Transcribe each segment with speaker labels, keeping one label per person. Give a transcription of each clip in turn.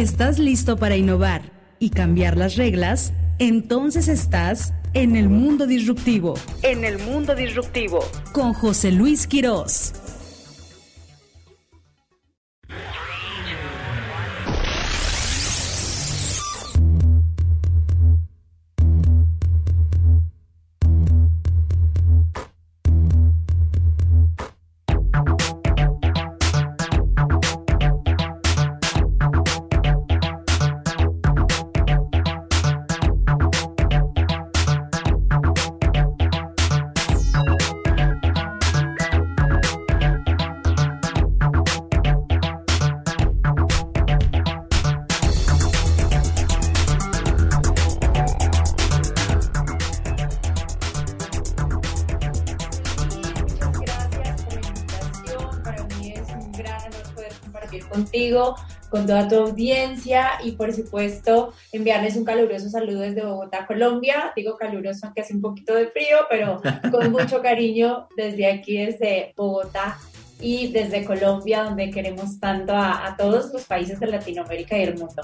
Speaker 1: ¿Estás listo para innovar y cambiar las reglas? Entonces estás en el mundo disruptivo.
Speaker 2: En el mundo disruptivo.
Speaker 1: Con José Luis Quirós.
Speaker 3: Con toda tu audiencia y por supuesto enviarles un caluroso saludo desde Bogotá, Colombia. Digo caluroso aunque hace un poquito de frío, pero con mucho cariño desde aquí, desde Bogotá y desde Colombia, donde queremos tanto a, a todos los países de Latinoamérica y el mundo.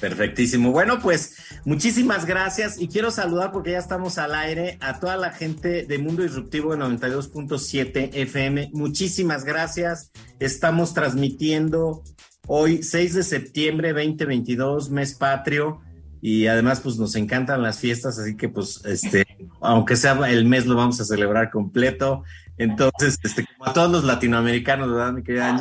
Speaker 4: Perfectísimo. Bueno, pues muchísimas gracias y quiero saludar porque ya estamos al aire a toda la gente de Mundo Disruptivo de 92.7 FM. Muchísimas gracias. Estamos transmitiendo hoy 6 de septiembre 2022, mes patrio. Y además, pues nos encantan las fiestas, así que pues, este, aunque sea el mes, lo vamos a celebrar completo. Entonces, este, como a todos los latinoamericanos, ¿verdad, mi querida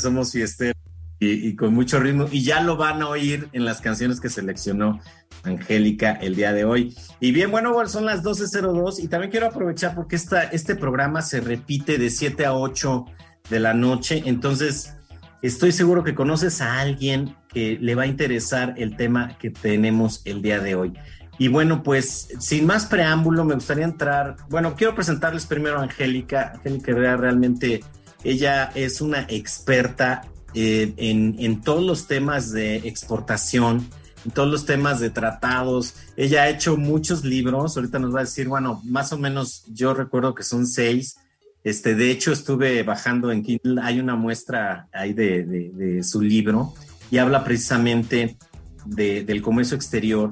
Speaker 4: somos fiesteros y, con mucho ritmo. Y ya lo van a oír en las canciones que seleccionó Angélica el día de hoy. Y bien, bueno, son las 12.02 y también quiero aprovechar porque esta, este programa se repite de 7 a 8 de la noche. Entonces, estoy seguro que conoces a alguien que le va a interesar el tema que tenemos el día de hoy. Y bueno, pues sin más preámbulo, me gustaría entrar, bueno, quiero presentarles primero a Angélica. Angélica realmente, ella es una experta eh, en, todos los temas de exportación, en todos los temas de tratados. Ella ha hecho muchos libros, ahorita nos va a decir, bueno, más o menos yo recuerdo que son seis. Este, de hecho, estuve bajando en Kindle, hay una muestra ahí de, su libro y habla precisamente del comercio exterior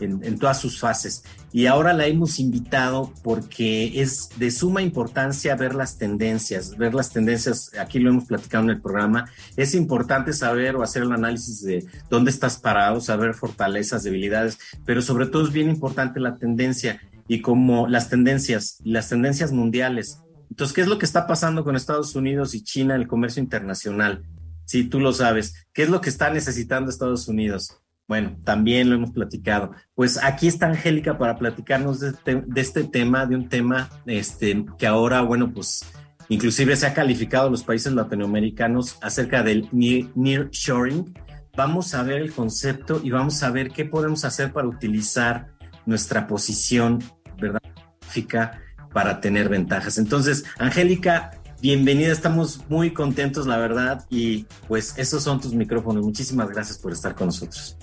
Speaker 4: en, todas sus fases. Y ahora la hemos invitado porque es de suma importancia ver las tendencias, ver las tendencias, aquí lo hemos platicado en el programa, es importante saber o hacer el análisis de dónde estás parado, saber fortalezas, debilidades, pero sobre todo es bien importante la tendencia y como las tendencias, las tendencias mundiales. Entonces, ¿qué es lo que está pasando con Estados Unidos y China en el comercio internacional? Si tú lo sabes, ¿qué es lo que está necesitando Estados Unidos? Bueno, también lo hemos platicado. Pues aquí está Angélica para platicarnos de este, este tema, de un tema este, que ahora, bueno, pues inclusive se ha calificado en los países latinoamericanos acerca del nearshoring. Vamos a ver el concepto y vamos a ver qué podemos hacer para utilizar nuestra posición, ¿verdad? Para tener ventajas. Entonces, Angélica, bienvenida, estamos muy contentos, la verdad, y pues esos son tus micrófonos. Muchísimas gracias por estar con nosotros.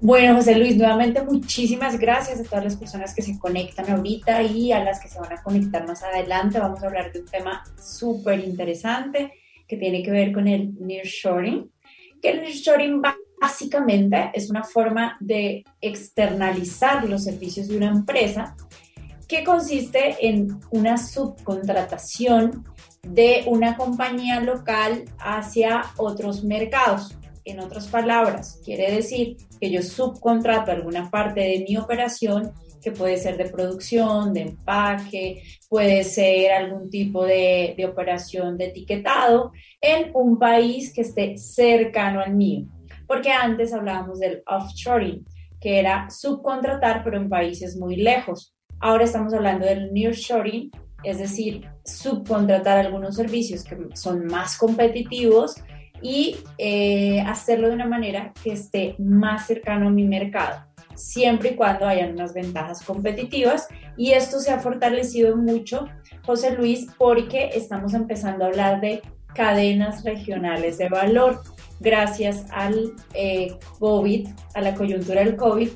Speaker 3: Bueno, José Luis, nuevamente muchísimas gracias a todas las personas que se conectan ahorita y a las que se van a conectar más adelante. Vamos a hablar de un tema súper interesante que tiene que ver con el nearshoring, que el nearshoring básicamente es una forma de externalizar los servicios de una empresa que consiste en una subcontratación de una compañía local hacia otros mercados. En otras palabras, quiere decir que yo subcontrato alguna parte de mi operación que puede ser de producción, de empaque, puede ser algún tipo de, de, operación de etiquetado en un país que esté cercano al mío. Porque antes hablábamos del offshoring, que era subcontratar, pero en países muy lejos. Ahora estamos hablando del nearshoring, es decir, subcontratar algunos servicios que son más competitivos y eh, hacerlo de una manera que esté más cercano a mi mercado, siempre y cuando hayan unas ventajas competitivas. Y esto se ha fortalecido mucho, José Luis, porque estamos empezando a hablar de cadenas regionales de valor. Gracias al eh, COVID, a la coyuntura del COVID,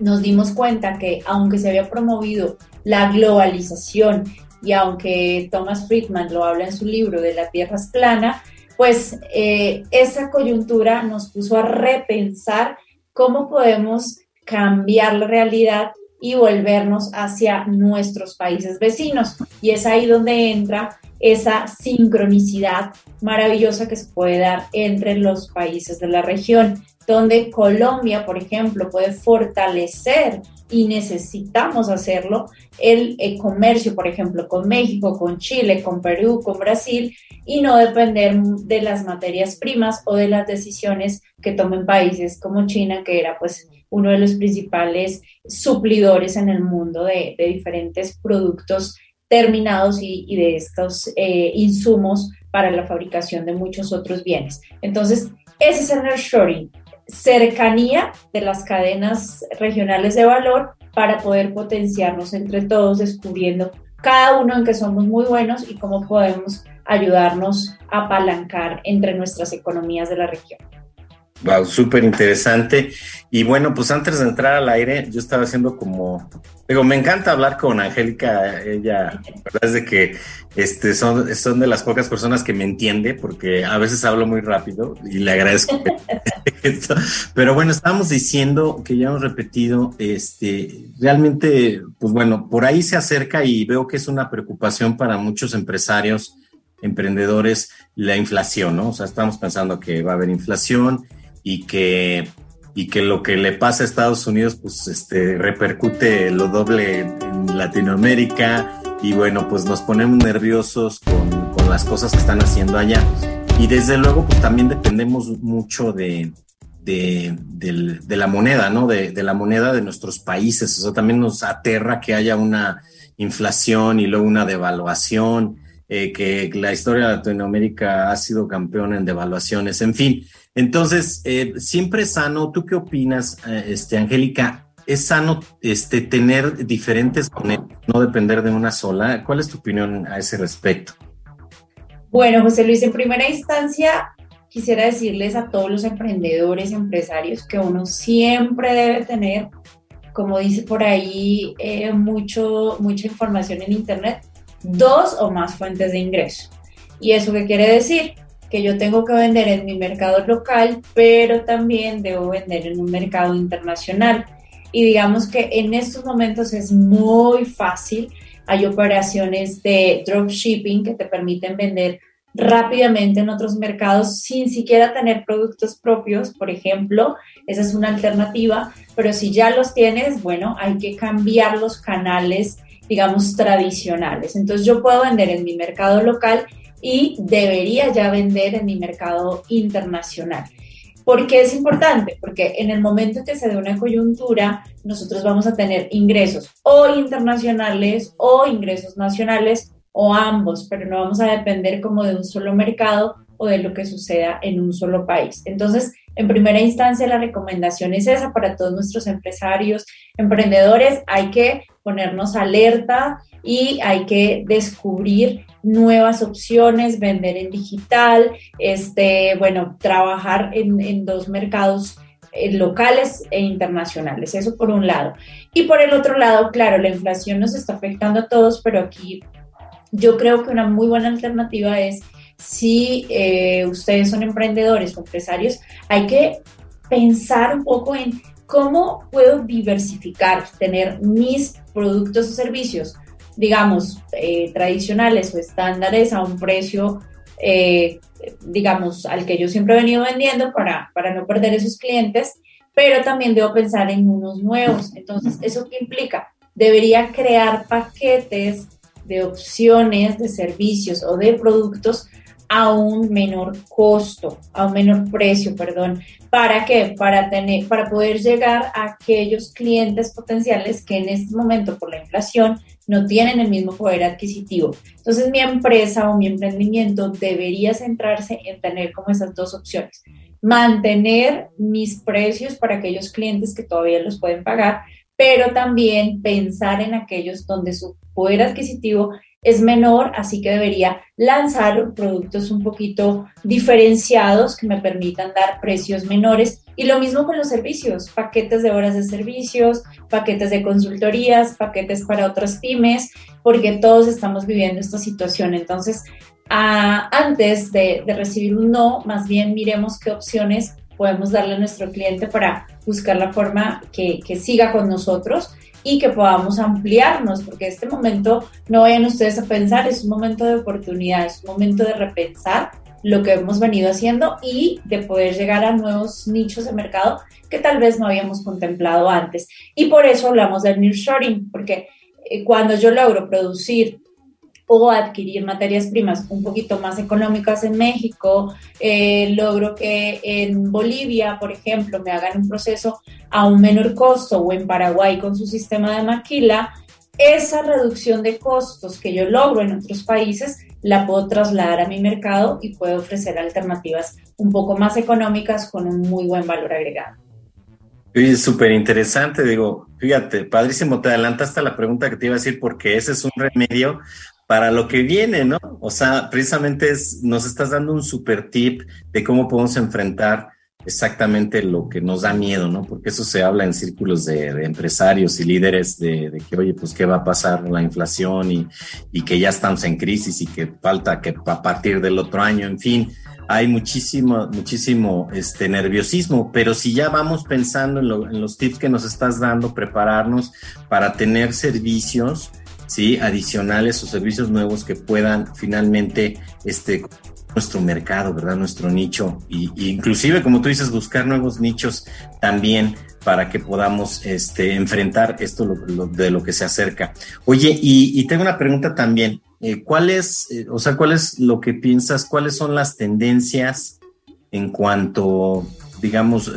Speaker 3: nos dimos cuenta que aunque se había promovido la globalización y aunque Thomas Friedman lo habla en su libro de la Tierra es plana, pues eh, esa coyuntura nos puso a repensar cómo podemos cambiar la realidad y volvernos hacia nuestros países vecinos. Y es ahí donde entra esa sincronicidad maravillosa que se puede dar entre los países de la región, donde Colombia, por ejemplo, puede fortalecer y necesitamos hacerlo el, comercio, por ejemplo, con México, con Chile, con Perú, con Brasil, y no depender de las materias primas o de las decisiones que tomen países como China, que era pues uno de los principales suplidores en el mundo de, diferentes productos terminados y, de estos eh, insumos para la fabricación de muchos otros bienes. Entonces, ese es el nearshoring, cercanía de las cadenas regionales de valor para poder potenciarnos entre todos, descubriendo cada uno en que somos muy buenos y cómo podemos ayudarnos a apalancar entre nuestras economías de la región.
Speaker 4: Wow, súper interesante. Y bueno, pues antes de entrar al aire, yo estaba haciendo como, digo, me encanta hablar con Angélica, ella, la verdad es de que este, son, son de las pocas personas que me entiende, porque a veces hablo muy rápido y le agradezco esto. Pero bueno, estábamos diciendo que ya hemos repetido, este, realmente, pues bueno, por ahí se acerca y veo que es una preocupación para muchos empresarios, emprendedores, la inflación, ¿no? O sea, estamos pensando que va a haber inflación y que, y que lo que le pasa a Estados Unidos pues este, repercute lo doble en Latinoamérica y bueno, pues nos ponemos nerviosos con, con las cosas que están haciendo allá. Y desde luego pues también dependemos mucho de, de, de, la moneda, ¿no? De, de, la moneda de nuestros países. O sea, también nos aterra que haya una inflación y luego una devaluación, eh, que la historia de Latinoamérica ha sido campeón en devaluaciones. En fin, entonces, eh, siempre es sano. ¿Tú qué opinas, eh, este, Angélica? ¿Es sano este, tener diferentes monedas, no depender de una sola? ¿Cuál es tu opinión a ese respecto?
Speaker 3: Bueno, José Luis, en primera instancia, quisiera decirles a todos los emprendedores, empresarios, que uno siempre debe tener, como dice por ahí, eh, mucho, mucha información en Internet, dos o más fuentes de ingreso. ¿Y eso qué quiere decir? Que yo tengo que vender en mi mercado local, pero también debo vender en un mercado internacional. Y digamos que en estos momentos es muy fácil. Hay operaciones de dropshipping que te permiten vender rápidamente en otros mercados sin siquiera tener productos propios, por ejemplo, esa es una alternativa, pero si ya los tienes, bueno, hay que cambiar los canales, digamos, tradicionales. Entonces yo puedo vender en mi mercado local y debería ya vender en mi mercado internacional. ¿Por qué es importante? Porque en el momento que se dé una coyuntura, nosotros vamos a tener ingresos o internacionales o ingresos nacionales o ambos, pero no vamos a depender como de un solo mercado o de lo que suceda en un solo país. Entonces, en primera instancia, la recomendación es esa para todos nuestros empresarios, emprendedores. Hay que ponernos alerta y hay que descubrir nuevas opciones, vender en digital, este, bueno, trabajar en, dos mercados eh, locales e internacionales, eso por un lado. Y por el otro lado, claro, la inflación nos está afectando a todos, pero aquí yo creo que una muy buena alternativa es si eh, ustedes son emprendedores o empresarios, hay que pensar un poco en cómo puedo diversificar, tener mis productos o servicios digamos, eh, tradicionales o estándares a un precio, eh, digamos, al que yo siempre he venido vendiendo para, para no perder esos clientes, pero también debo pensar en unos nuevos. Entonces, ¿eso qué implica? Debería crear paquetes de opciones, de servicios o de productos a un menor costo, a un menor precio, perdón. ¿Para qué? Para, tener, para poder llegar a aquellos clientes potenciales que en este momento por la inflación no tienen el mismo poder adquisitivo. Entonces mi empresa o mi emprendimiento debería centrarse en tener como esas dos opciones. Mantener mis precios para aquellos clientes que todavía los pueden pagar, pero también pensar en aquellos donde su poder adquisitivo es menor, así que debería lanzar productos un poquito diferenciados que me permitan dar precios menores. Y lo mismo con los servicios, paquetes de horas de servicios, paquetes de consultorías, paquetes para otras pymes, porque todos estamos viviendo esta situación. Entonces, antes de, recibir un no, más bien miremos qué opciones podemos darle a nuestro cliente para buscar la forma que, que siga con nosotros y que podamos ampliarnos, porque este momento, no vayan ustedes a pensar, es un momento de oportunidad, es un momento de repensar lo que hemos venido haciendo y de poder llegar a nuevos nichos de mercado que tal vez no habíamos contemplado antes. Y por eso hablamos del nearshoring, porque eh, cuando yo logro producir o adquirir materias primas un poquito más económicas en México, eh, logro que en Bolivia, por ejemplo, me hagan un proceso a un menor costo o en Paraguay con su sistema de maquila, esa reducción de costos que yo logro en otros países la puedo trasladar a mi mercado y puedo ofrecer alternativas un poco más económicas con un muy buen valor agregado.
Speaker 4: Es súper interesante, digo, fíjate, padrísimo, te adelantaste a la pregunta que te iba a decir porque ese es un remedio para lo que viene, ¿no? O sea, precisamente es, nos estás dando un super tip de cómo podemos enfrentar exactamente lo que nos da miedo, ¿no? Porque eso se habla en círculos de, empresarios y líderes de, que, oye, pues qué va a pasar la inflación y, y, que ya estamos en crisis y que falta que a partir del otro año, en fin, hay muchísimo, muchísimo este, nerviosismo, pero si ya vamos pensando en, en los tips que nos estás dando, prepararnos para tener servicios, ¿sí? adicionales o servicios nuevos que puedan finalmente este, nuestro mercado, ¿verdad? Nuestro nicho y, inclusive, como tú dices, buscar nuevos nichos también para que podamos este, enfrentar esto de lo que se acerca. Oye, y, tengo una pregunta también. Eh, ¿Cuál es, eh, o sea, cuál es lo que piensas? ¿Cuáles son las tendencias en cuanto digamos,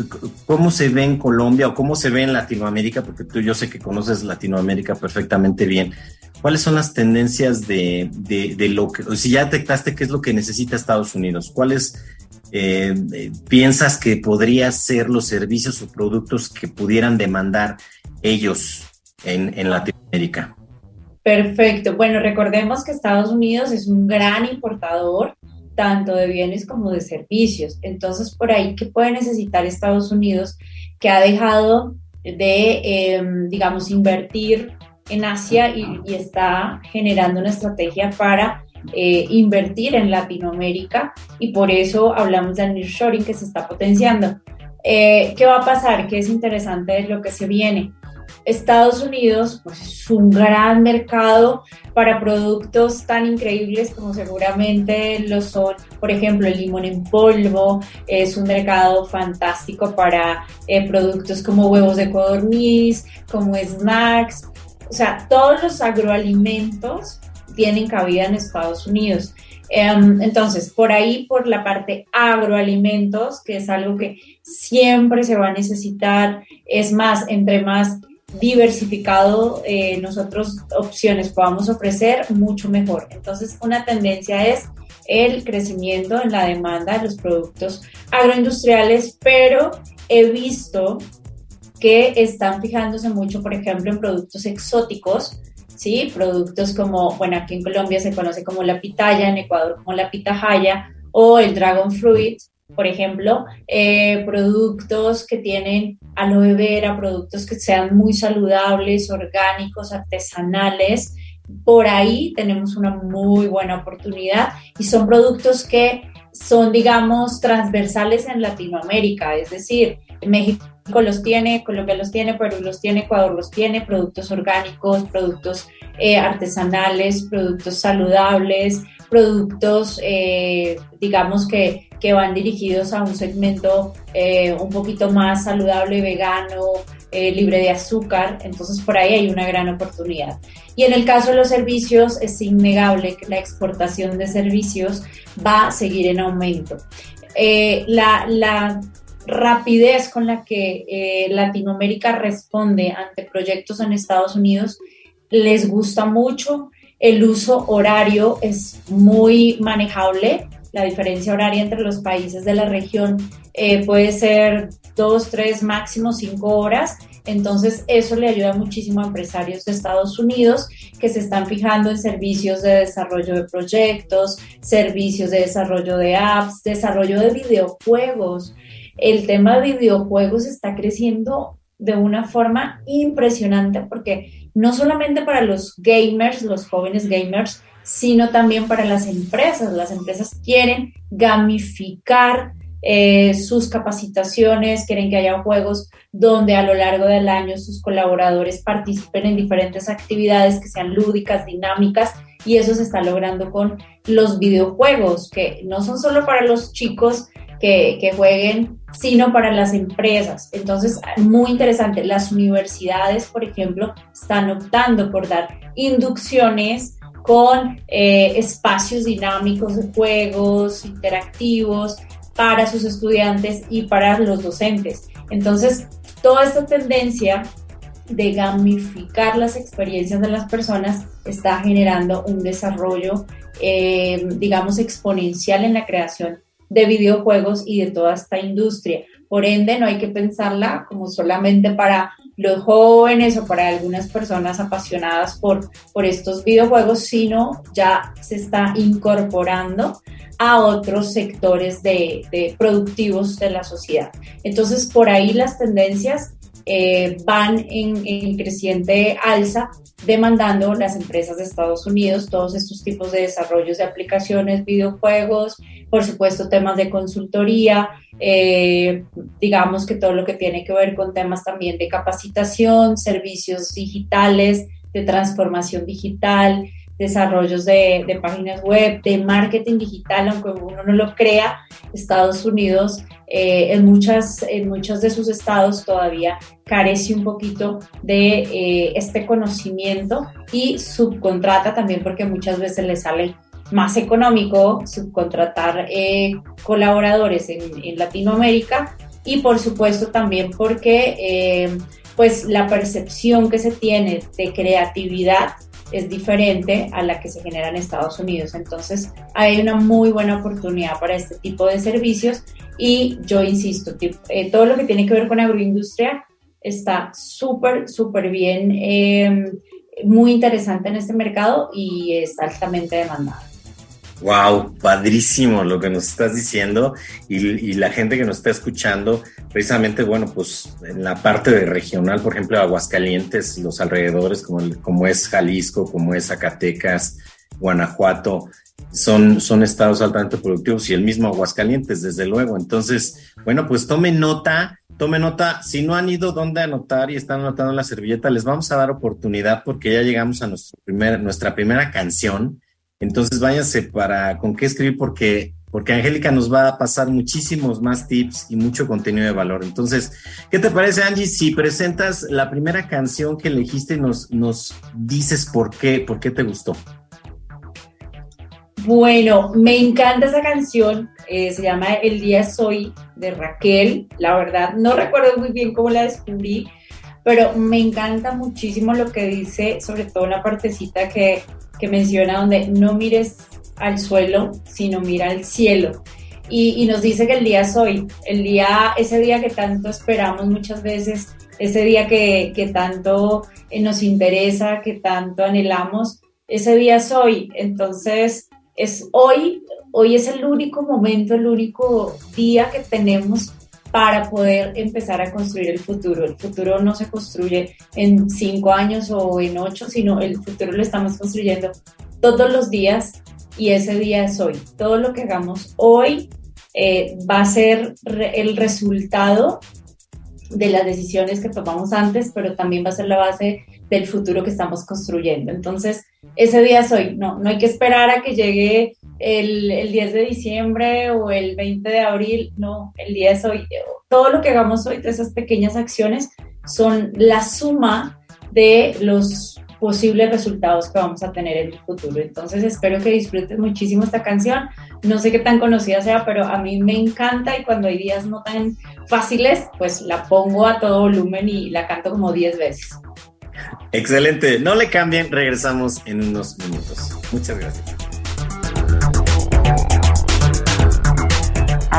Speaker 4: cómo se ve en Colombia o cómo se ve en Latinoamérica, porque tú yo sé que conoces Latinoamérica perfectamente bien. ¿Cuáles son las tendencias de, de, lo que, o si ya detectaste qué es lo que necesita Estados Unidos? ¿Cuáles eh, piensas que podrían ser los servicios o productos que pudieran demandar ellos en, en Latinoamérica?
Speaker 3: Perfecto. Bueno, recordemos que Estados Unidos es un gran importador tanto de bienes como de servicios. Entonces, por ahí, ¿qué puede necesitar Estados Unidos que ha dejado de, em, digamos, invertir en Asia y, está generando una estrategia para eh, invertir en Latinoamérica y por eso hablamos del nearshoring que se está potenciando. Eh, ¿Qué va a pasar? ¿Qué es interesante de lo que se viene? Estados Unidos pues, es un gran mercado para productos tan increíbles como seguramente lo son, por ejemplo, el limón en polvo, es un mercado fantástico para eh, productos como huevos de codorniz, como snacks, o sea, todos los agroalimentos tienen cabida en Estados Unidos. Em, entonces, por ahí, por la parte agroalimentos, que es algo que siempre se va a necesitar, es más, entre más diversificado eh, nosotros opciones podamos ofrecer, mucho mejor. Entonces, una tendencia es el crecimiento en la demanda de los productos agroindustriales, pero he visto que están fijándose mucho, por ejemplo, en productos exóticos, ¿sí? Productos como, bueno, aquí en Colombia se conoce como la pitaya, en Ecuador como la pitahaya o el dragon fruit, por ejemplo, eh, productos que tienen aloe vera, productos que sean muy saludables, orgánicos, artesanales. Por ahí tenemos una muy buena oportunidad y son productos que son, digamos, transversales en Latinoamérica, es decir, México los tiene, Colombia los tiene, Perú los tiene, Ecuador los tiene, productos orgánicos, productos eh, artesanales, productos saludables, productos, eh, digamos que, van dirigidos a un segmento eh, un poquito más saludable, vegano, libre de azúcar, entonces por ahí hay una gran oportunidad. Y en el caso de los servicios, es innegable que la exportación de servicios va a seguir en aumento. la, la rapidez con la que eh, Latinoamérica responde ante proyectos en Estados Unidos les gusta mucho. El uso horario es muy manejable. La diferencia horaria entre los países de la región eh, puede ser dos, tres, máximo cinco horas. Entonces, eso le ayuda muchísimo a empresarios de Estados Unidos que se están fijando en servicios de desarrollo de proyectos, servicios de desarrollo de apps, desarrollo de videojuegos el tema de videojuegos está creciendo de una forma impresionante porque no solamente para los gamers, los jóvenes gamers, sino también para las empresas. Las empresas quieren gamificar eh, sus capacitaciones, quieren que haya juegos donde a lo largo del año sus colaboradores participen en diferentes actividades que sean lúdicas, dinámicas, y eso se está logrando con los videojuegos, que no son solo para los chicos que, que jueguen, sino para las empresas. Entonces, muy interesante, las universidades, por ejemplo, están optando por dar inducciones con eh, espacios dinámicos de juegos interactivos para sus estudiantes y para los docentes. Entonces, toda esta tendencia de gamificar las experiencias de las personas está generando un desarrollo, eh, digamos, exponencial en la creación de videojuegos y de toda esta industria. Por ende, no hay que pensarla como solamente para los jóvenes o para algunas personas apasionadas por, por estos videojuegos, sino ya se está incorporando a otros sectores de, productivos de la sociedad. Entonces, por ahí las tendencias eh, van en, creciente alza, demandando las empresas de Estados Unidos todos estos tipos de desarrollos de aplicaciones, videojuegos, por supuesto temas de consultoría, eh, digamos que todo lo que tiene que ver con temas también de capacitación, servicios digitales, de transformación digital, desarrollos de, páginas web, de marketing digital, aunque uno no lo crea, Estados Unidos eh, en, muchas, en muchos de sus estados todavía carece un poquito de eh, este conocimiento y subcontrata también porque muchas veces le sale más económico subcontratar eh, colaboradores en, en, Latinoamérica y por supuesto también porque pues la percepción que se tiene de creatividad es diferente a la que se genera en Estados Unidos. Entonces hay una muy buena oportunidad para este tipo de servicios y yo insisto, eh, todo lo que tiene que ver con agroindustria está súper, súper bien, eh, muy interesante en este mercado y es altamente demandado.
Speaker 4: Wow, padrísimo lo que nos estás diciendo y, la gente que nos está escuchando, precisamente, bueno, pues en la parte de regional, por ejemplo, Aguascalientes, los alrededores, como, como es Jalisco, como es Zacatecas, Guanajuato, son, son estados altamente productivos y el mismo Aguascalientes, desde luego. Entonces, bueno, pues tome nota, tome nota. Si no han ido dónde anotar y están anotando la servilleta, les vamos a dar oportunidad porque ya llegamos a nuestra primera canción entonces váyanse para con qué escribir porque porque Angélica nos va a pasar muchísimos más tips y mucho contenido de valor. Entonces, ¿qué te parece, Angie, si presentas la primera canción que elegiste y nos, nos dices por qué, por qué te gustó?
Speaker 3: Bueno, me encanta esa canción, eh, se llama El día soy de Raquel, la verdad no recuerdo muy bien cómo la descubrí, pero me encanta muchísimo lo que dice, sobre todo la partecita que que menciona donde no mires al suelo, sino mira al cielo. Y, nos dice que el día es hoy, el día, ese día que tanto esperamos muchas veces, ese día que, que tanto eh, nos interesa, que tanto anhelamos, ese día es hoy. Entonces, es hoy, hoy es el único momento, el único día que tenemos para poder empezar a construir el futuro. El futuro no se construye en cinco años o en ocho, sino el futuro lo estamos construyendo todos los días y ese día es hoy. Todo lo que hagamos hoy eh, va a ser el resultado de las decisiones que tomamos antes, pero también va a ser la base del futuro que estamos construyendo. Entonces, ese día es hoy. No, no hay que esperar a que llegue el, el 10 de diciembre o el 20 de abril, no, el día es hoy. Todo lo que hagamos hoy, todas esas pequeñas acciones, son la suma de los posibles resultados que vamos a tener en el futuro. Entonces espero que disfrutes muchísimo esta canción. No sé qué tan conocida sea, pero a mí me encanta y cuando hay días no tan fáciles, pues la pongo a todo volumen y la canto como 10 veces.
Speaker 4: Excelente, no le cambien, regresamos en unos minutos. Muchas gracias.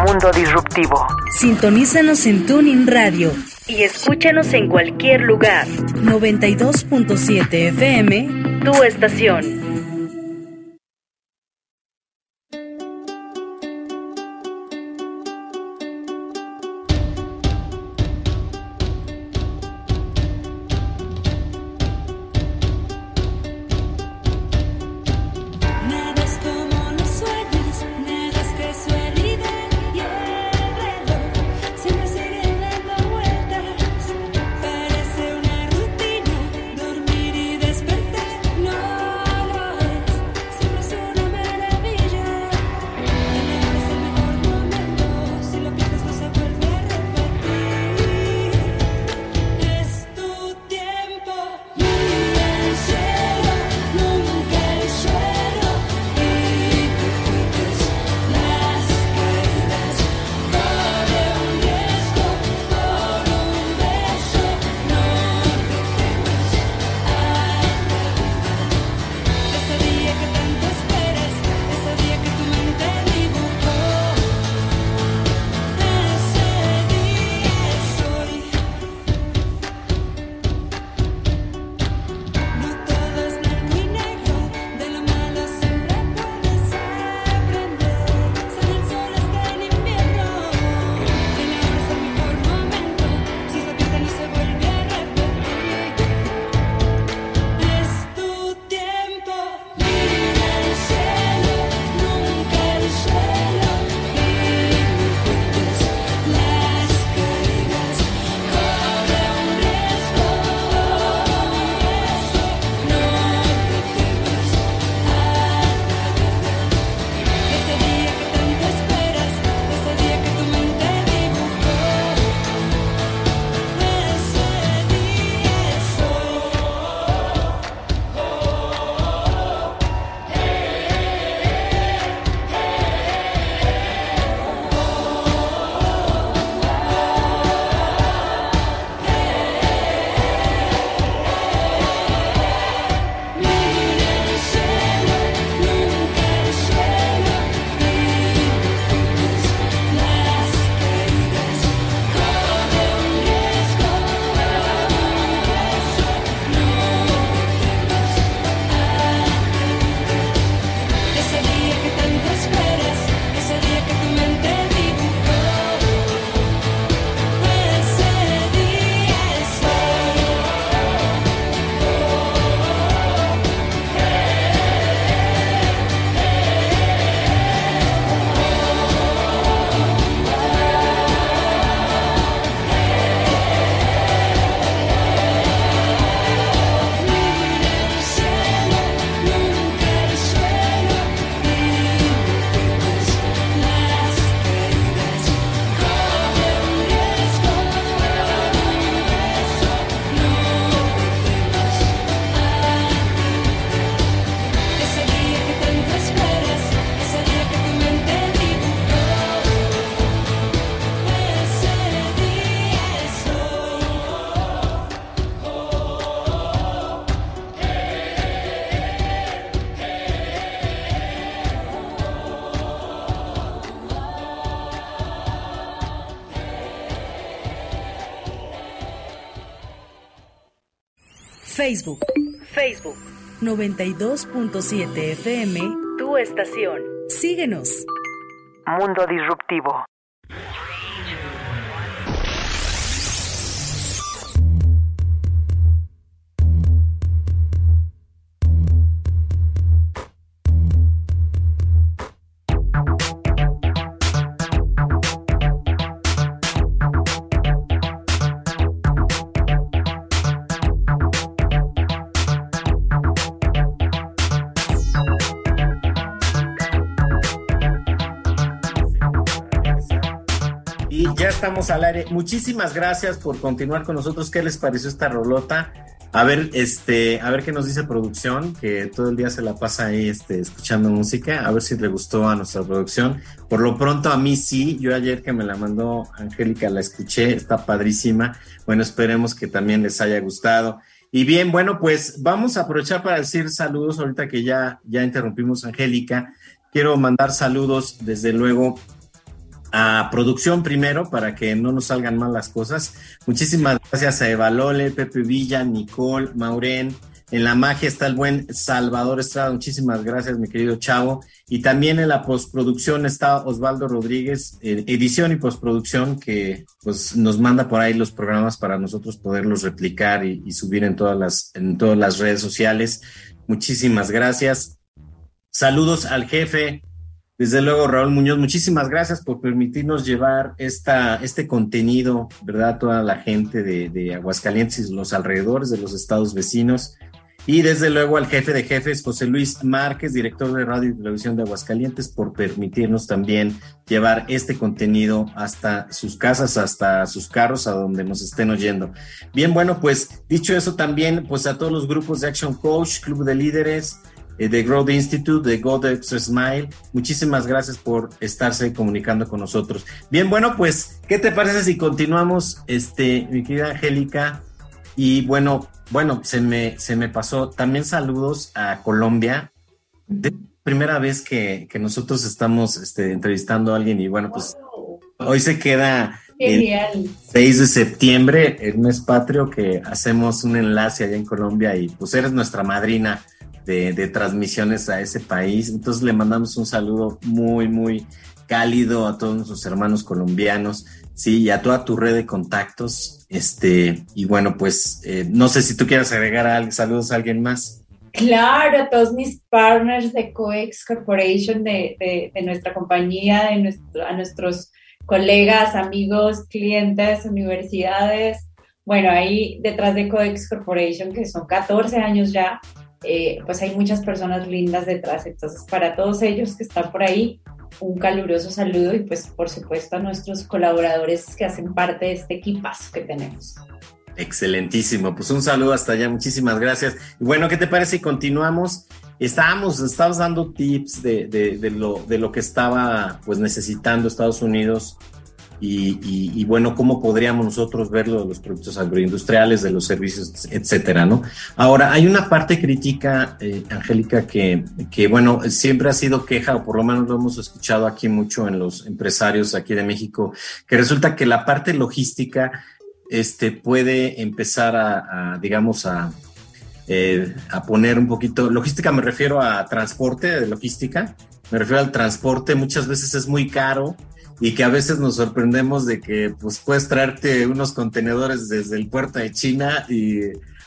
Speaker 2: Mundo Disruptivo.
Speaker 1: Sintonízanos en Tuning Radio
Speaker 2: y escúchanos en cualquier lugar.
Speaker 1: 92.7 FM,
Speaker 2: tu estación.
Speaker 1: Facebook.
Speaker 2: Facebook.
Speaker 1: 92.7 FM.
Speaker 2: Tu estación.
Speaker 1: Síguenos.
Speaker 2: Mundo Disruptivo.
Speaker 4: Y ya estamos al aire. Muchísimas gracias por continuar con nosotros. ¿Qué les pareció esta rolota? A ver, este, a ver qué nos dice producción, que todo el día se la pasa ahí este, escuchando música, a ver si le gustó a nuestra producción. Por lo pronto a mí sí, yo ayer que me la mandó Angélica la escuché, está padrísima. Bueno, esperemos que también les haya gustado. Y bien, bueno, pues vamos a aprovechar para decir saludos ahorita que ya, ya interrumpimos a Angélica. Quiero mandar saludos, desde luego, a producción primero para que no nos salgan mal las cosas. Muchísimas gracias a Eva Lole, Pepe Villa, Nicole, Maureen. En la magia está el buen Salvador Estrada. Muchísimas gracias, mi querido Chavo. Y también en la postproducción está Osvaldo Rodríguez, eh, edición y postproducción, que pues nos manda por ahí los programas para nosotros poderlos replicar y, y subir en todas las, en todas las redes sociales. Muchísimas gracias. Saludos al jefe desde luego, Raúl Muñoz, muchísimas gracias por permitirnos llevar esta, este contenido, ¿verdad? Toda la gente de, de, Aguascalientes y los alrededores de los estados vecinos. Y desde luego al jefe de jefes, José Luis Márquez, director de Radio y Televisión de Aguascalientes, por permitirnos también llevar este contenido hasta sus casas, hasta sus carros, a donde nos estén oyendo. Bien, bueno, pues dicho eso también, pues a todos los grupos de Action Coach, Club de Líderes, de Growth Institute, de God Extra Smile. Muchísimas gracias por estarse comunicando con nosotros. Bien, bueno, pues, ¿qué te parece si continuamos, este, mi querida Angélica? Y bueno, bueno, se me, se me pasó. También saludos a Colombia. De primera vez que, que nosotros estamos este, entrevistando a alguien y bueno, pues hoy se queda
Speaker 3: Genial.
Speaker 4: el 6 de septiembre, el mes patrio, que hacemos un enlace allá en Colombia y pues eres nuestra madrina de, transmisiones a ese país. Entonces le mandamos un saludo muy, muy cálido a todos nuestros hermanos colombianos, sí, y a toda tu red de contactos. Este, y bueno, pues eh, no sé si tú quieras agregar a, saludos a alguien más.
Speaker 3: Claro, a todos mis partners de COEX Corporation, de, de, nuestra compañía, de a nuestros colegas, amigos, clientes, universidades. Bueno, ahí detrás de COEX Corporation, que son 14 años ya, eh, pues hay muchas personas lindas detrás. Entonces, para todos ellos que están por ahí, un caluroso saludo y pues por supuesto a nuestros colaboradores que hacen parte de este equipazo que tenemos.
Speaker 4: Excelentísimo, pues un saludo hasta allá, muchísimas gracias. Bueno, ¿qué te parece si continuamos? Estábamos, estábamos dando tips de, de, de, lo, de lo que estaba pues necesitando Estados Unidos y, bueno, cómo podríamos nosotros verlo de los productos agroindustriales, de los servicios, etcétera, ¿no? Ahora, hay una parte crítica, eh, Angélica, que, que, bueno, siempre ha sido queja, o por lo menos lo hemos escuchado aquí mucho en los empresarios aquí de México, que resulta que la parte logística este, puede empezar a, a digamos, a, eh, a poner un poquito, logística me refiero a transporte, de logística, me refiero al transporte, muchas veces es muy caro y que a veces nos sorprendemos de que pues puedes traerte unos contenedores desde el puerto de China y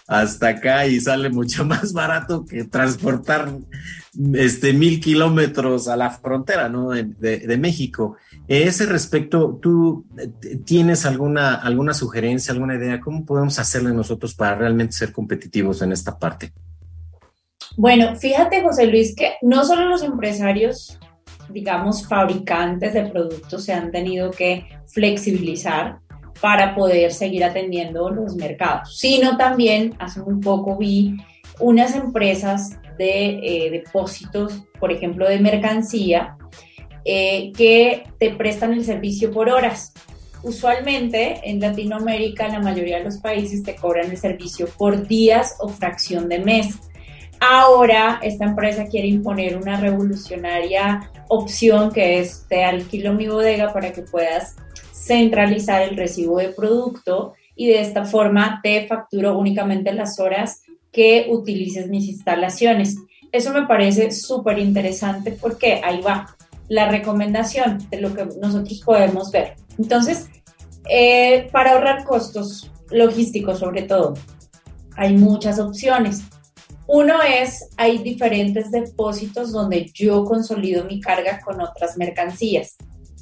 Speaker 4: hasta acá y sale mucho más barato que transportar este mil kilómetros a la frontera ¿no? de, de, de México. Ese respecto, ¿tú tienes alguna, alguna sugerencia, alguna idea? ¿Cómo podemos hacerle nosotros para realmente ser competitivos en esta parte?
Speaker 3: Bueno, fíjate, José Luis, que no solo los empresarios digamos, fabricantes de productos se han tenido que flexibilizar para poder seguir atendiendo los mercados, sino también hace muy poco vi unas empresas de eh, depósitos, por ejemplo, de mercancía, eh, que te prestan el servicio por horas. Usualmente en Latinoamérica, en la mayoría de los países, te cobran el servicio por días o fracción de mes. Ahora esta empresa quiere imponer una revolucionaria opción que es te alquilo mi bodega para que puedas centralizar el recibo de producto y de esta forma te facturo únicamente las horas que utilices mis instalaciones. Eso me parece súper interesante porque ahí va la recomendación de lo que nosotros podemos ver. Entonces, eh, para ahorrar costos logísticos sobre todo, hay muchas opciones. Uno es, hay diferentes depósitos donde yo consolido mi carga con otras mercancías.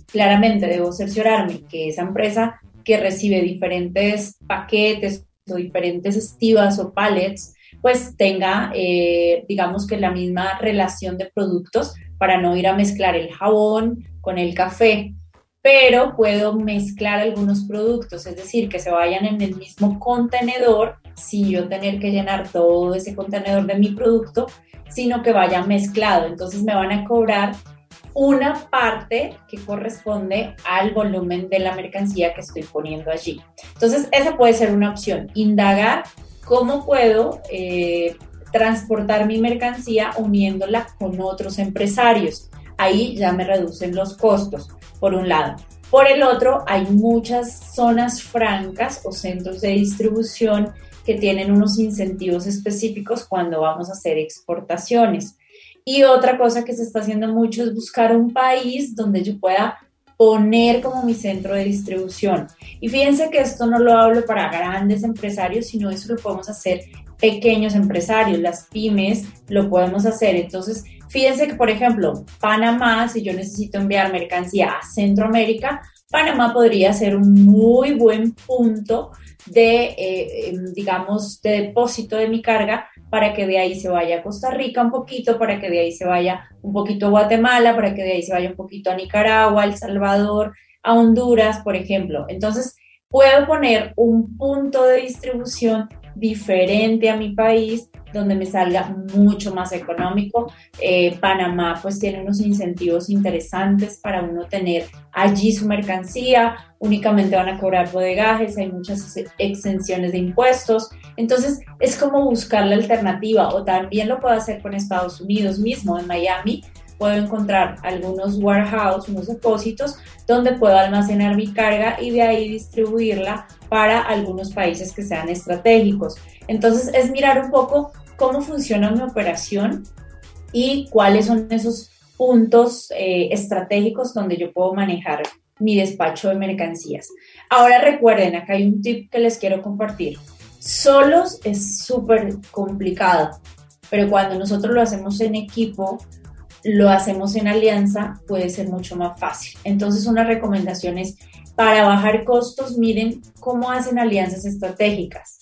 Speaker 3: Claramente debo cerciorarme que esa empresa que recibe diferentes paquetes o diferentes estivas o pallets pues tenga, eh, digamos que la misma relación de productos para no ir a mezclar el jabón con el café, pero puedo mezclar algunos productos, es decir, que se vayan en el mismo contenedor sin yo tener que llenar todo ese contenedor de mi producto, sino que vaya mezclado. Entonces me van a cobrar una parte que corresponde al volumen de la mercancía que estoy poniendo allí. Entonces, esa puede ser una opción, indagar ¿Cómo puedo eh, transportar mi mercancía uniéndola con otros empresarios? Ahí ya me reducen los costos, por un lado. Por el otro, hay muchas zonas francas o centros de distribución que tienen unos incentivos específicos cuando vamos a hacer exportaciones. Y otra cosa que se está haciendo mucho es buscar un país donde yo pueda poner como mi centro de distribución. Y fíjense que esto no lo hablo para grandes empresarios, sino eso lo podemos hacer pequeños empresarios, las pymes lo podemos hacer. Entonces, fíjense que, por ejemplo, Panamá, si yo necesito enviar mercancía a Centroamérica, Panamá podría ser un muy buen punto de, eh, em, digamos, de depósito de mi carga para que de ahí se vaya a Costa Rica un poquito, para que de ahí se vaya un poquito a Guatemala, para que de ahí se vaya un poquito a Nicaragua, El Salvador, a Honduras, por ejemplo. Entonces, puedo poner un punto de distribución diferente a mi país donde me salga mucho más económico. Eh, Panamá pues tiene unos incentivos interesantes para uno tener allí su mercancía, únicamente van a cobrar bodegajes, hay muchas exenciones de impuestos, entonces es como buscar la alternativa o también lo puedo hacer con Estados Unidos mismo, en Miami. Puedo encontrar algunos warehouse, unos depósitos donde puedo almacenar mi carga y de ahí distribuirla para algunos países que sean estratégicos. Entonces es mirar un poco cómo funciona mi operación y cuáles son esos puntos eh, estratégicos donde yo puedo manejar mi despacho de mercancías. Ahora recuerden, acá hay un tip que les quiero compartir. Solos es súper complicado, pero cuando nosotros lo hacemos en equipo, lo hacemos en alianza, puede ser mucho más fácil. Entonces, una recomendación es, para bajar costos, miren cómo hacen alianzas estratégicas.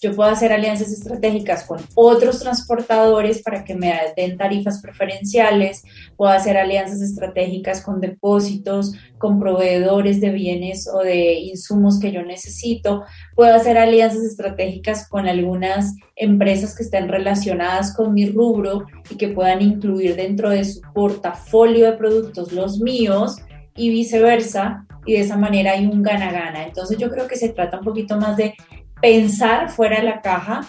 Speaker 3: Yo puedo hacer alianzas estratégicas con otros transportadores para que me den tarifas preferenciales, puedo hacer alianzas estratégicas con depósitos, con proveedores de bienes o de insumos que yo necesito, puedo hacer alianzas estratégicas con algunas empresas que estén relacionadas con mi rubro y que puedan incluir dentro de su portafolio de productos los míos y viceversa, y de esa manera hay un gana-gana. Entonces yo creo que se trata un poquito más de pensar fuera de la caja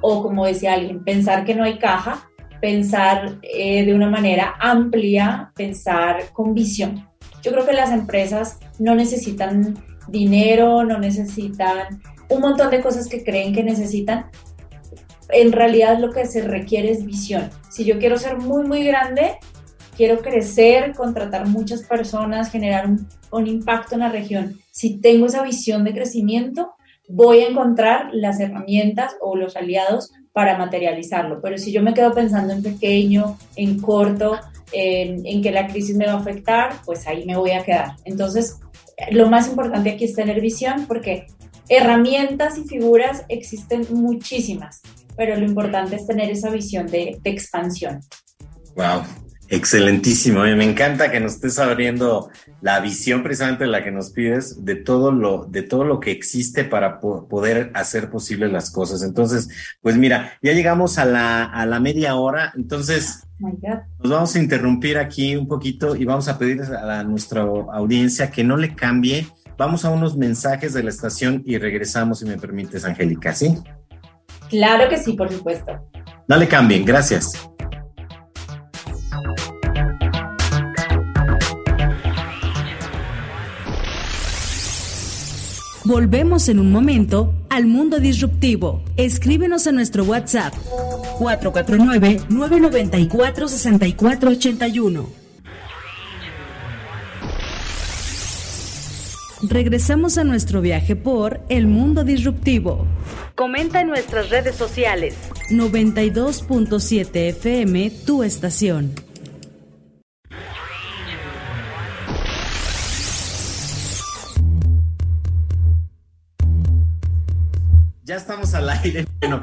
Speaker 3: o como decía alguien, pensar que no hay caja, pensar eh, de una manera amplia, pensar con visión. Yo creo que las empresas no necesitan dinero, no necesitan un montón de cosas que creen que necesitan. En realidad lo que se requiere es visión. Si yo quiero ser muy, muy grande, quiero crecer, contratar muchas personas, generar un, un impacto en la región. Si tengo esa visión de crecimiento, voy a encontrar las herramientas o los aliados para materializarlo. Pero si yo me quedo pensando en pequeño, en corto, en, que la crisis me va a afectar, pues ahí me voy a quedar. Entonces, lo más importante aquí es tener visión porque herramientas y figuras existen muchísimas, pero lo importante es tener esa visión de, de expansión.
Speaker 4: Wow, Excelentísimo, me encanta que nos estés abriendo la visión precisamente la que nos pides de todo lo, de todo lo que existe para poder hacer posibles las cosas. Entonces, pues mira, ya llegamos a la, a la media hora, entonces oh nos vamos a interrumpir aquí un poquito y vamos a pedir a, nuestra audiencia que no le cambie. Vamos a unos mensajes de la estación y regresamos, si me permites, Angélica, ¿sí?
Speaker 3: Claro que sí, por supuesto.
Speaker 4: No le cambien, gracias.
Speaker 1: Volvemos en un momento al mundo disruptivo. Escríbenos a nuestro WhatsApp 449-994-6481. Regresamos a nuestro viaje por el mundo disruptivo.
Speaker 2: Comenta en nuestras redes sociales.
Speaker 1: 92.7 FM, tu estación.
Speaker 4: Ya estamos al aire. Bueno,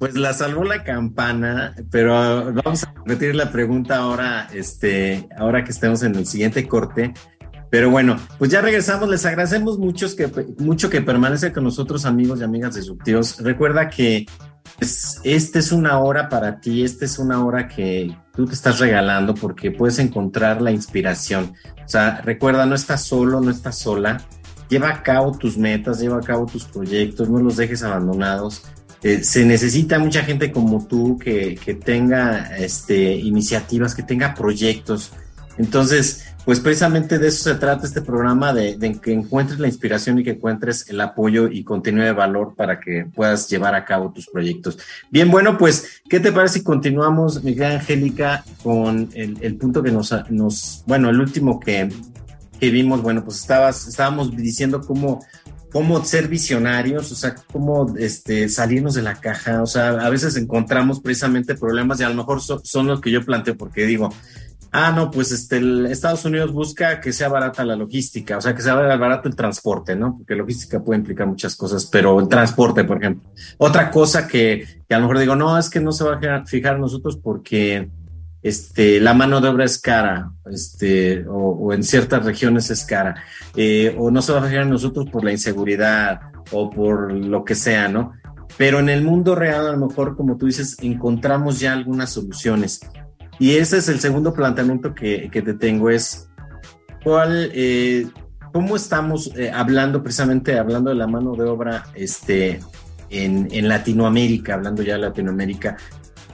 Speaker 4: pues la salvó la campana, pero vamos a repetir la pregunta ahora, este, ahora que estemos en el siguiente corte. Pero bueno, pues ya regresamos. Les agradecemos mucho que, mucho que permanece con nosotros, amigos y amigas disruptivos. Recuerda que pues, esta es una hora para ti, esta es una hora que tú te estás regalando porque puedes encontrar la inspiración. O sea, recuerda, no estás solo, no estás sola. Lleva a cabo tus metas, lleva a cabo tus proyectos, no los dejes abandonados. Eh, se necesita mucha gente como tú que, que tenga este, iniciativas, que tenga proyectos. Entonces, pues precisamente de eso se trata este programa, de, que encuentres la inspiración y que encuentres el apoyo y contenido de valor para que puedas llevar a cabo tus proyectos. Bien, bueno, pues, ¿qué te parece si continuamos, Miguel Angélica, con el, punto que nos, nos, bueno, el último que, que vimos, bueno, pues estabas, estábamos diciendo cómo cómo ser visionarios, o sea, cómo este, salirnos de la caja, o sea, a veces encontramos precisamente problemas y a lo mejor son los que yo planteo porque digo, ah, no, pues este, el Estados Unidos busca que sea barata la logística, o sea, que sea barato el transporte, ¿no? Porque logística puede implicar muchas cosas, pero el transporte, por ejemplo. Otra cosa que, a lo mejor digo, no, es que no se va a fijar nosotros porque este, la mano de obra es cara, este, o, en ciertas regiones es cara, eh, o no se va a fijar nosotros por la inseguridad o por lo que sea, ¿no? Pero en el mundo real, a lo mejor, como tú dices, encontramos ya algunas soluciones. Y ese es el segundo planteamiento que, que te tengo, es cuál, eh, cómo estamos eh, hablando, precisamente hablando de la mano de obra este, en, en Latinoamérica, hablando ya de Latinoamérica,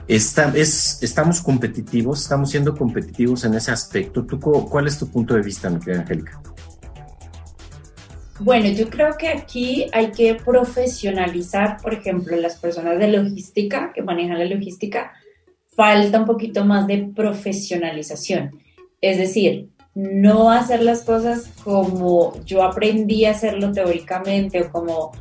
Speaker 4: Estamos competitivos, estamos siendo competitivos en ese aspecto. ¿Tú, ¿Cuál es tu punto de vista, mi querida Angélica?
Speaker 3: Bueno, yo creo que aquí hay que profesionalizar, por ejemplo, las personas de logística que manejan la logística, falta un poquito más de profesionalización. Es decir, no hacer las cosas como yo aprendí a hacerlo teóricamente o como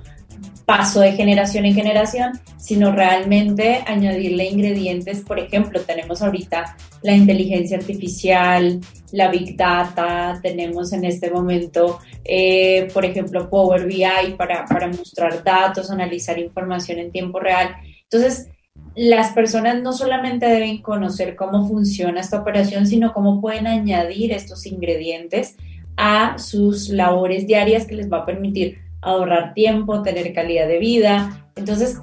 Speaker 3: paso de generación en generación, sino realmente añadirle ingredientes. Por ejemplo, tenemos ahorita la inteligencia artificial, la big data, tenemos en este momento, eh, por ejemplo, Power BI para, para mostrar datos, analizar información en tiempo real. Entonces, las personas no solamente deben conocer cómo funciona esta operación, sino cómo pueden añadir estos ingredientes a sus labores diarias que les va a permitir ahorrar tiempo, tener calidad de vida. Entonces,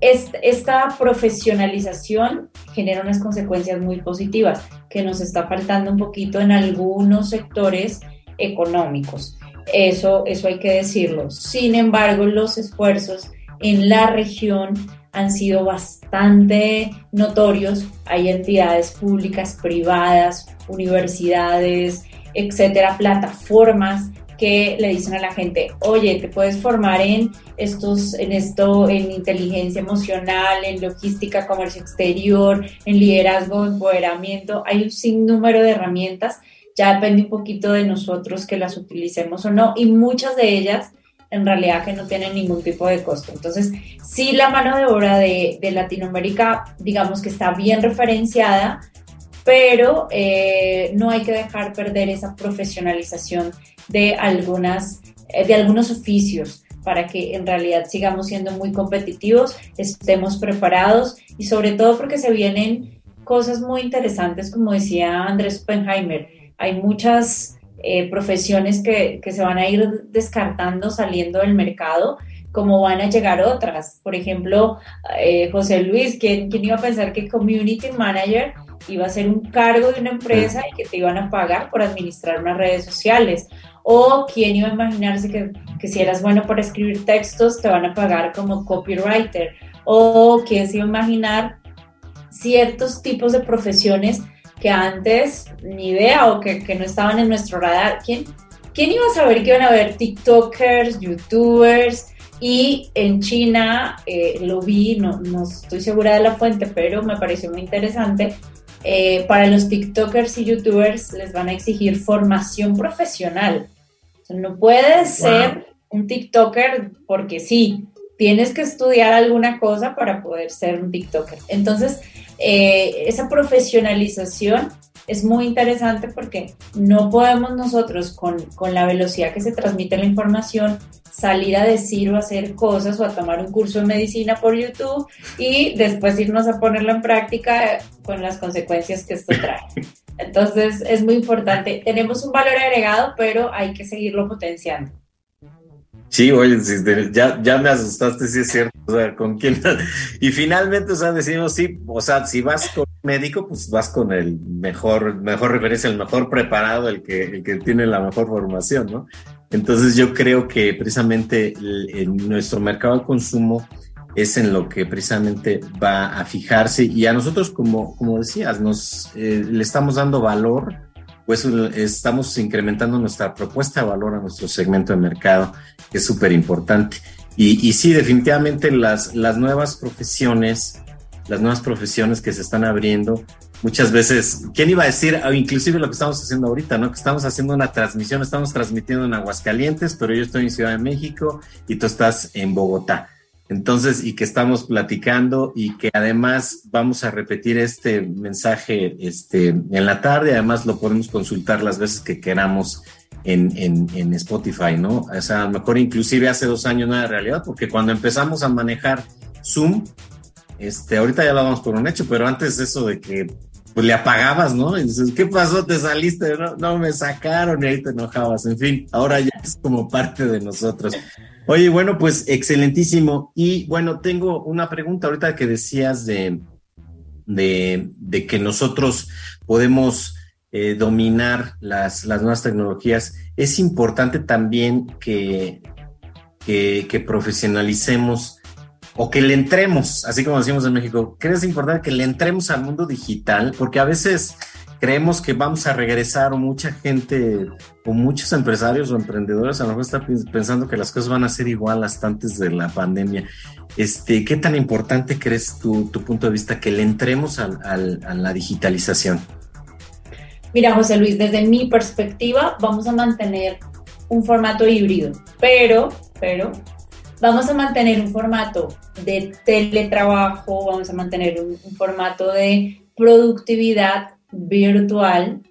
Speaker 3: esta profesionalización genera unas consecuencias muy positivas que nos está faltando un poquito en algunos sectores económicos. Eso, eso hay que decirlo. Sin embargo, los esfuerzos en la región han sido bastante notorios. Hay entidades públicas, privadas, universidades, etcétera, plataformas que le dicen a la gente, oye, te puedes formar en estos, en esto, en inteligencia emocional, en logística, comercio exterior, en liderazgo, empoderamiento. Hay un sinnúmero de herramientas. Ya depende un poquito de nosotros que las utilicemos o no. Y muchas de ellas en realidad que no tienen ningún tipo de costo. Entonces, sí la mano de obra de, Latinoamérica, digamos que está bien referenciada, pero eh, no hay que dejar perder esa profesionalización de, algunas, eh, de algunos oficios para que en realidad sigamos siendo muy competitivos, estemos preparados y sobre todo porque se vienen cosas muy interesantes, como decía Andrés Oppenheimer. Hay muchas eh, profesiones que, que, se van a ir descartando saliendo del mercado, como van a llegar otras. Por ejemplo, eh, José Luis, ¿quién, ¿quién, iba a pensar que Community Manager iba a ser un cargo de una empresa y que te iban a pagar por administrar unas redes sociales? O quién iba a imaginarse que, que si eras bueno para escribir textos, te van a pagar como copywriter? O quién se iba a imaginar ciertos tipos de profesiones que antes ni idea o que, que no estaban en nuestro radar. ¿Quién, ¿Quién iba a saber que iban a haber TikTokers, YouTubers, Y en China eh, lo vi, no, no estoy segura de la fuente, pero me pareció muy interesante. Eh, para los TikTokers y YouTubers les van a exigir formación profesional. No puedes ser un TikToker porque sí, tienes que estudiar alguna cosa para poder ser un TikToker. Entonces, eh, esa profesionalización es muy interesante porque no podemos nosotros con, con, la velocidad que se transmite la información salir a decir o hacer cosas o a tomar un curso de medicina por YouTube y después irnos a ponerlo en práctica con las consecuencias que esto trae. Entonces es muy importante. Tenemos un valor agregado, pero hay que seguirlo potenciando.
Speaker 4: Sí, oye, ya, ya me asustaste, sí es cierto. O sea, ¿con quién? Y finalmente, o sea, decimos, sí, o sea, si vas con un médico, pues vas con el mejor, mejor referencia, el mejor preparado, el que, el que tiene la mejor formación, ¿no? Entonces yo creo que precisamente en nuestro mercado de consumo es en lo que precisamente va a fijarse y a nosotros, como, como decías, nos eh, le estamos dando valor pues estamos incrementando nuestra propuesta de valor a nuestro segmento de mercado, que es súper importante. Y, y, sí, definitivamente las, las nuevas profesiones, las nuevas profesiones que se están abriendo, muchas veces, ¿quién iba a decir? Ah, inclusive lo que estamos haciendo ahorita, ¿no? Que estamos haciendo una transmisión, estamos transmitiendo en Aguascalientes, pero yo estoy en Ciudad de México y tú estás en Bogotá. Entonces, y que estamos platicando y que además vamos a repetir este mensaje este, en la tarde, además lo podemos consultar las veces que queramos en, en, Spotify, ¿no? O sea, a lo mejor inclusive hace dos años no era realidad, porque cuando empezamos a manejar Zoom, este, ahorita ya lo vamos por un hecho, pero antes eso de que pues le apagabas, ¿no? Y dices, ¿qué pasó? ¿Te saliste? No, no me sacaron y ahí te enojabas. En fin, ahora ya es como parte de nosotros. Oye, bueno, pues excelentísimo. Y bueno, tengo una pregunta ahorita que decías de, de, que nosotros podemos eh, dominar las, las nuevas tecnologías. Es importante también que, que, que profesionalicemos o que le entremos, así como decimos en México, ¿crees importante que le entremos al mundo digital? Porque a veces creemos que vamos a regresar o mucha gente o muchos empresarios o emprendedores a lo mejor están pensando que las cosas van a ser igual hasta antes de la pandemia. Este, ¿Qué tan importante crees tu, tu punto de vista que le entremos a la digitalización?
Speaker 3: Mira, José Luis, desde mi perspectiva vamos a mantener un formato híbrido, pero, pero vamos a mantener un formato de teletrabajo, vamos a mantener un, formato de productividad virtual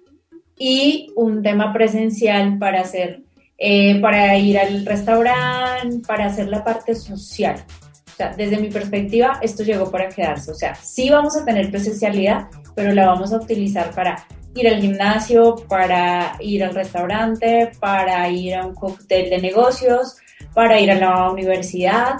Speaker 3: y un tema presencial para hacer, eh, para ir al restaurante, para hacer la parte social. O sea, desde mi perspectiva, esto llegó para quedarse. O sea, sí vamos a tener presencialidad, pero la vamos a utilizar para ir al gimnasio, para ir al restaurante, para ir a un cóctel de negocios, para ir a la universidad,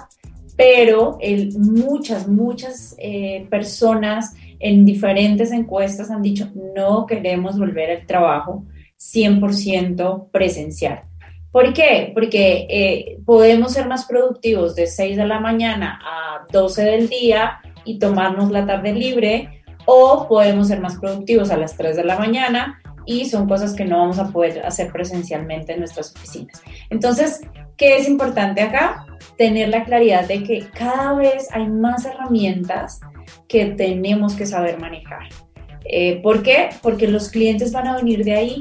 Speaker 3: pero muchas, muchas eh, personas en diferentes encuestas han dicho no queremos volver al trabajo 100% presencial. ¿Por qué? Porque eh, podemos ser más productivos de 6 de la mañana a 12 del día y tomarnos la tarde libre o podemos ser más productivos a las 3 de la mañana y son cosas que no vamos a poder hacer presencialmente en nuestras oficinas. Entonces, ¿qué es importante acá? Tener la claridad de que cada vez hay más herramientas que tenemos que saber manejar. Eh, ¿Por qué? Porque los clientes van a venir de ahí.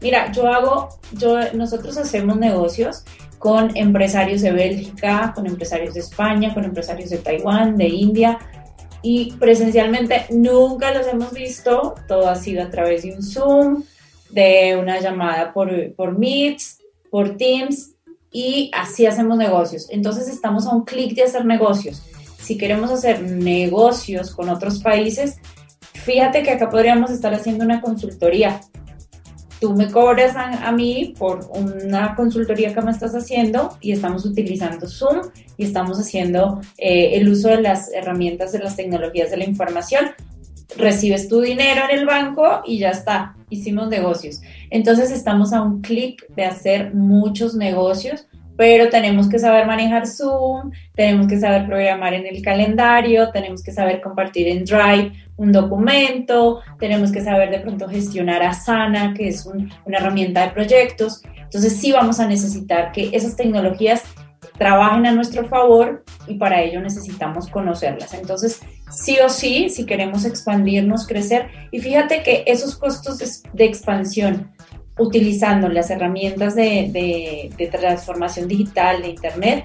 Speaker 3: Mira, yo hago, yo, nosotros hacemos negocios con empresarios de Bélgica, con empresarios de España, con empresarios de Taiwán, de India, y presencialmente nunca los hemos visto, todo ha sido a través de un Zoom, de una llamada por, por Meets, por Teams, y así hacemos negocios. Entonces estamos a un clic de hacer negocios si queremos hacer negocios con otros países, fíjate que acá podríamos estar haciendo una consultoría. Tú me cobras a, mí por una consultoría que me estás haciendo y estamos utilizando Zoom y estamos haciendo eh, el uso de las herramientas de las tecnologías de la información. Recibes tu dinero en el banco y ya está, hicimos negocios. Entonces estamos a un clic de hacer muchos negocios pero tenemos que saber manejar Zoom, tenemos que saber programar en el calendario, tenemos que saber compartir en Drive un documento, tenemos que saber de pronto gestionar Asana, que es una herramienta de proyectos. Entonces sí vamos a necesitar que esas tecnologías trabajen a nuestro favor y para ello necesitamos conocerlas. Entonces, sí o sí, si queremos expandirnos, crecer, y fíjate que esos costos de, expansión utilizando las herramientas de, de transformación digital de Internet,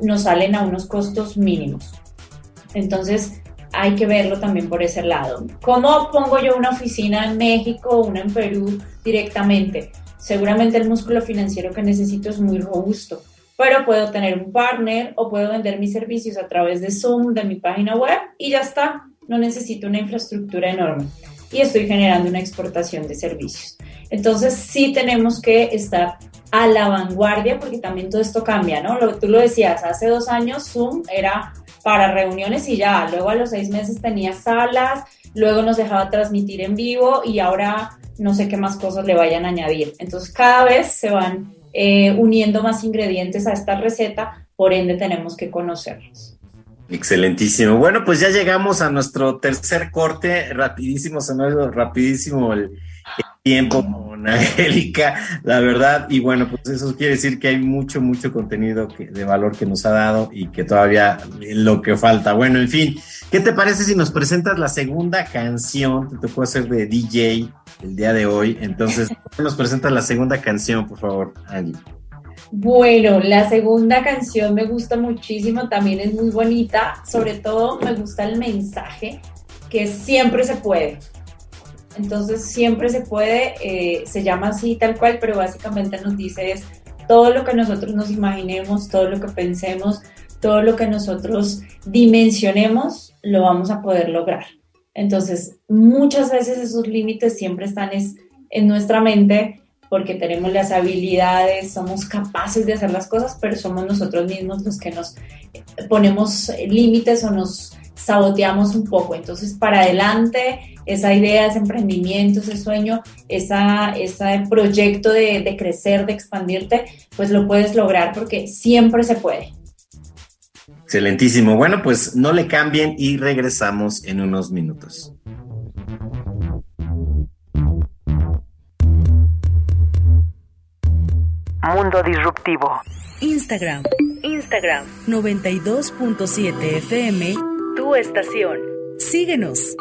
Speaker 3: nos salen a unos costos mínimos. Entonces, hay que verlo también por ese lado. ¿Cómo pongo yo una oficina en México o una en Perú directamente? Seguramente el músculo financiero que necesito es muy robusto, pero puedo tener un partner o puedo vender mis servicios a través de Zoom, de mi página web y ya está. No necesito una infraestructura enorme y estoy generando una exportación de servicios. Entonces sí tenemos que estar a la vanguardia porque también todo esto cambia, ¿no? Lo, tú lo decías, hace dos años Zoom era para reuniones y ya, luego a los seis meses tenía salas, luego nos dejaba transmitir en vivo y ahora no sé qué más cosas le vayan a añadir. Entonces cada vez se van eh, uniendo más ingredientes a esta receta, por ende tenemos que conocerlos.
Speaker 4: Excelentísimo. Bueno, pues ya llegamos a nuestro tercer corte. Rapidísimo, se ha rapidísimo el, tiempo con Angélica, la verdad. Y bueno, pues eso quiere decir que hay mucho, mucho contenido de valor que nos ha dado y que todavía lo que falta. Bueno, en fin, ¿qué te parece si nos presentas la segunda canción que te puedo hacer de DJ el día de hoy? Entonces, nos presentas la segunda canción, por favor, Angie.
Speaker 3: Bueno, la segunda canción me gusta muchísimo, también es muy bonita, sobre todo me gusta el mensaje que siempre se puede. Entonces siempre se puede, eh, se llama así tal cual, pero básicamente nos dice es todo lo que nosotros nos imaginemos, todo lo que pensemos, todo lo que nosotros dimensionemos, lo vamos a poder lograr. Entonces, muchas veces esos límites siempre están en nuestra mente porque tenemos las habilidades, somos capaces de hacer las cosas, pero somos nosotros mismos los que nos ponemos límites o nos saboteamos un poco. Entonces, para adelante, esa idea, ese emprendimiento, ese sueño, esa, ese proyecto de, de crecer, de expandirte, pues lo puedes lograr porque siempre se puede.
Speaker 4: Excelentísimo. Bueno, pues no le cambien y regresamos en unos minutos.
Speaker 2: Mundo Disruptivo.
Speaker 1: Instagram.
Speaker 2: Instagram.
Speaker 1: 92.7 FM.
Speaker 2: Tu estación.
Speaker 1: Síguenos.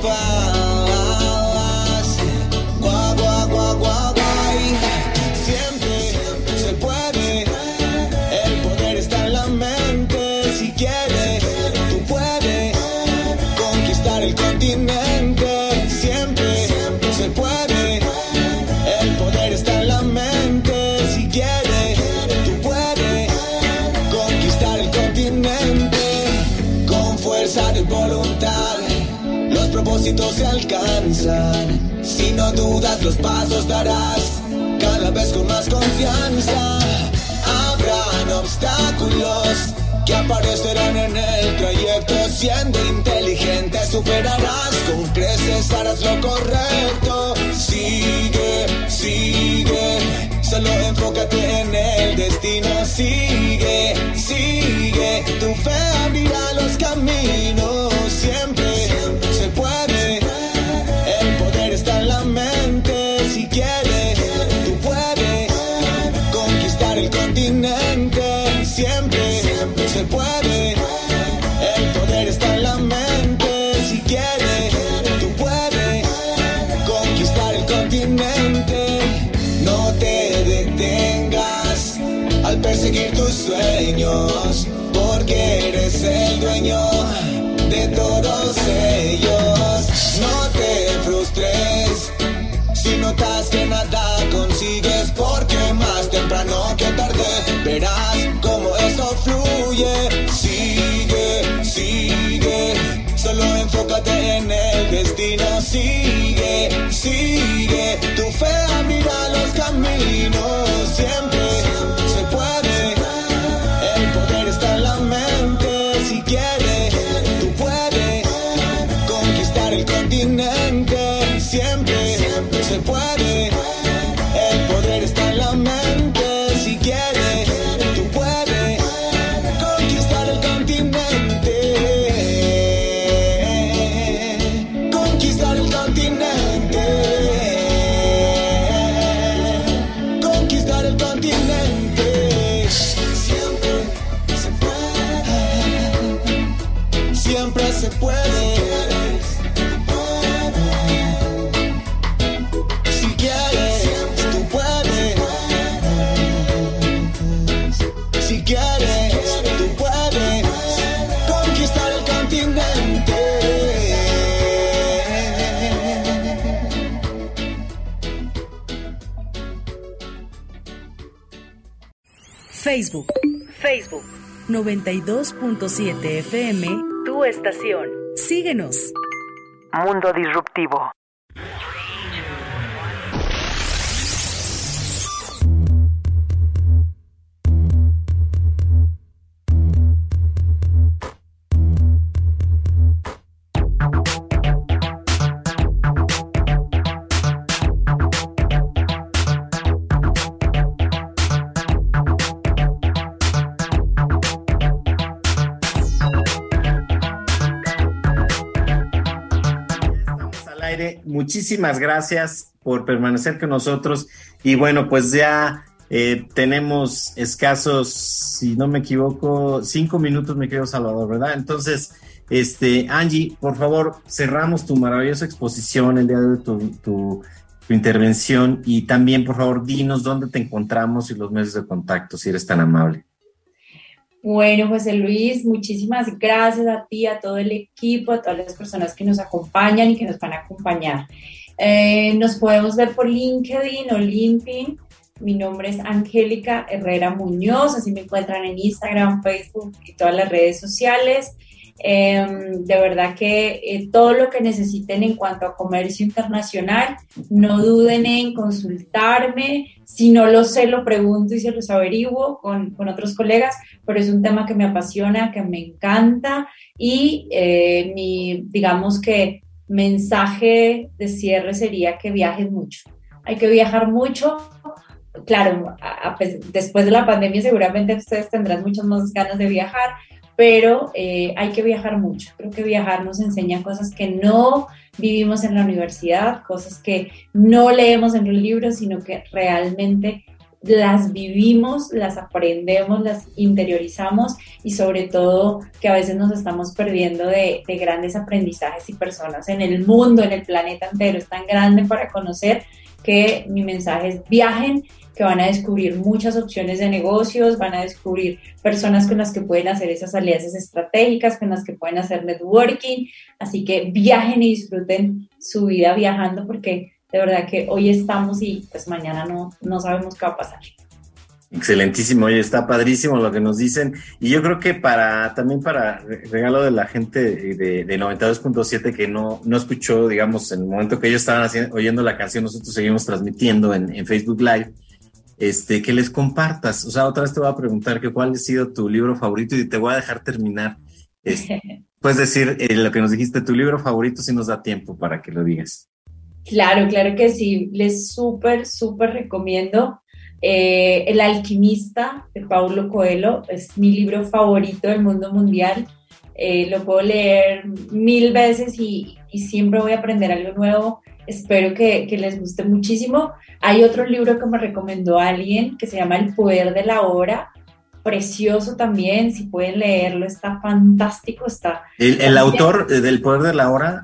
Speaker 5: Que se alcanzan. Si no dudas, los pasos darás cada vez con más confianza. Habrán obstáculos que aparecerán en el trayecto. Siendo inteligente, superarás. Con creces harás lo correcto. Sigue, sigue. Solo enfócate en el destino. Sigue, sigue. Tu fe abrirá los caminos. En el destino. Sigue, sigue, tu fe abrirá los caminos
Speaker 1: Facebook.
Speaker 2: Facebook.
Speaker 1: 92.7 FM.
Speaker 2: Tu estación.
Speaker 1: Síguenos.
Speaker 2: Mundo Disruptivo.
Speaker 4: Muchísimas gracias por permanecer con nosotros. Y bueno, pues ya eh, tenemos escasos, si no me equivoco, cinco minutos, me querido Salvador, ¿verdad? Entonces, este, Angie, por favor, cerramos tu maravillosa exposición el día de hoy, tu, tu, tu intervención y también, por favor, dinos dónde te encontramos y los medios de contacto, si eres tan amable.
Speaker 3: Bueno, José Luis, muchísimas gracias a ti, a todo el equipo, a todas las personas que nos acompañan y que nos van a acompañar. Eh, nos podemos ver por LinkedIn o LinkedIn. Mi nombre es Angélica Herrera Muñoz, así me encuentran en Instagram, Facebook y todas las redes sociales. Em, de verdad que eh, todo lo que necesiten en cuanto a comercio internacional, no duden en consultarme. Si no lo sé, lo pregunto y se los averiguo con, con otros colegas, pero es un tema que me apasiona, que me encanta y eh, mi, digamos que mensaje de cierre sería que viajen mucho. Hay que viajar mucho. Claro, después de la pandemia seguramente ustedes tendrán muchas más ganas de viajar, pero eh, hay que viajar mucho. Creo que viajar nos enseña cosas que no vivimos en la universidad, cosas que no leemos en los libros, sino que realmente las vivimos, las aprendemos, las interiorizamos y sobre todo que a veces nos estamos perdiendo de, de, grandes aprendizajes y personas en el mundo, en el planeta entero. Es tan grande para conocer que mi mensaje es viajen, que van a descubrir muchas opciones de negocios, van a descubrir personas con las que pueden hacer esas alianzas estratégicas, con las que pueden hacer networking. Así que viajen y disfruten su vida viajando porque de verdad que hoy estamos y pues mañana no, no sabemos qué va a pasar.
Speaker 4: Excelentísimo, está padrísimo lo que nos dicen. Y yo creo que para también para regalo de la gente de, de 92.7 que no, no escuchó, digamos, en el momento que ellos estaban oyendo la canción, nosotros seguimos transmitiendo en, en Facebook Live este, que les compartas. O sea, otra vez te voy a preguntar que cuál ha sido tu libro favorito y te voy a dejar terminar. Este, puedes decir eh, lo que nos dijiste, tu libro favorito si nos da tiempo para que lo digas.
Speaker 3: Claro, claro que sí. Les súper, súper recomiendo eh, El alquimista de Paulo Coelho. Es mi libro favorito del mundo mundial. Eh, lo puedo leer mil veces y, y siempre voy a aprender algo nuevo Espero que, que, les guste muchísimo. Hay otro libro que me recomendó alguien que se llama El Poder de la Hora. Precioso también, si pueden leerlo, está fantástico. Está
Speaker 4: el, el autor del Poder de la Hora.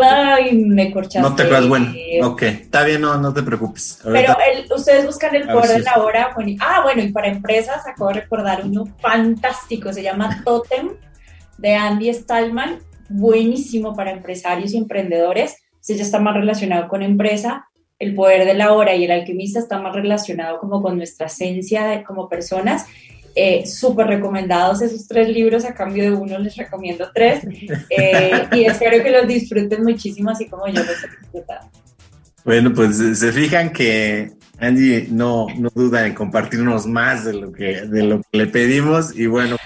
Speaker 3: Ay, me corchaste.
Speaker 4: No te creas, bueno, ok, está bien, no, no te preocupes.
Speaker 3: Ahorita... Pero el, ustedes buscan el poder de la hora. Bueno, ah, bueno, y para empresas acabo de recordar uno fantástico, se llama Totem de Andy Stallman, buenísimo para empresarios y emprendedores si ya está más relacionado con empresa, el poder de la hora y el alquimista está más relacionado como con nuestra esencia de, como personas. Eh, Súper recomendados esos tres libros, a cambio de uno les recomiendo tres eh, y espero que los disfruten muchísimo así como yo los he disfrutado.
Speaker 4: Bueno, pues se fijan que Angie no, no duda en compartirnos más de lo que, de lo que le pedimos y bueno,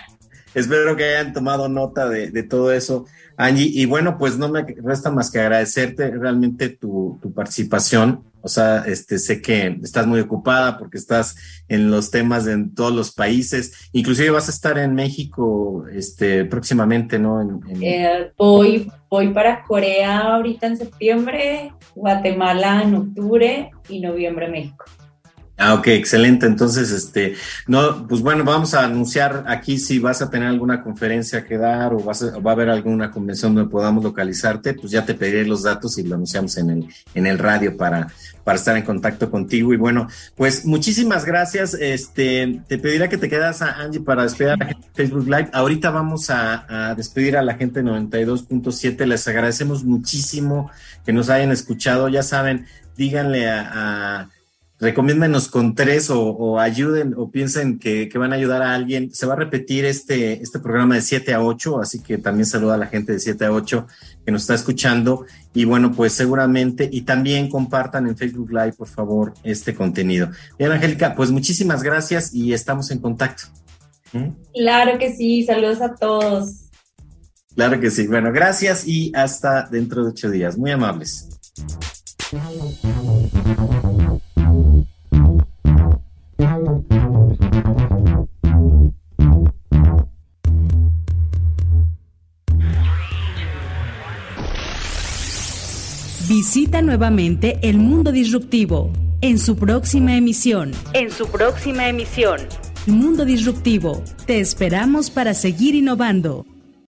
Speaker 4: espero que hayan tomado nota de, de todo eso. Angie, y bueno, pues no me resta más que agradecerte realmente tu, participación. O sea, este, sé que estás muy ocupada porque estás en los temas de todos los países. Inclusive vas a estar en México este, próximamente, ¿no? En,
Speaker 3: en... Eh, voy, voy para Corea ahorita en septiembre, Guatemala en octubre y noviembre México.
Speaker 4: Ah, ok, excelente. Entonces, este, no, pues bueno, vamos a anunciar aquí si vas a tener alguna conferencia que dar o, vas a, va a haber alguna convención donde podamos localizarte, pues ya te pediré los datos y lo anunciamos en el, en el radio para, para estar en contacto contigo. Y bueno, pues muchísimas gracias. Este, te pediré que te quedas a Angie para despedir a la gente Facebook Live. Ahorita vamos a, despedir a la gente 92.7. Les agradecemos muchísimo que nos hayan escuchado. Ya saben, díganle a recomiéndenos con tres o, ayuden o piensen que, van a ayudar a alguien. Se va a repetir este, este programa de 7 a 8, así que también saluda a la gente de 7 a 8 que nos está escuchando. Y bueno, pues seguramente, y también compartan en Facebook Live, por favor, este contenido. Bien, Angélica, pues muchísimas gracias y estamos en contacto.
Speaker 3: ¿Mm? Claro que sí, saludos a todos.
Speaker 4: Claro que sí. Bueno, gracias y hasta dentro de ocho días. Muy amables.
Speaker 1: Visita nuevamente el mundo disruptivo en su próxima emisión.
Speaker 2: En su próxima emisión.
Speaker 1: Mundo Disruptivo. Te esperamos para seguir innovando.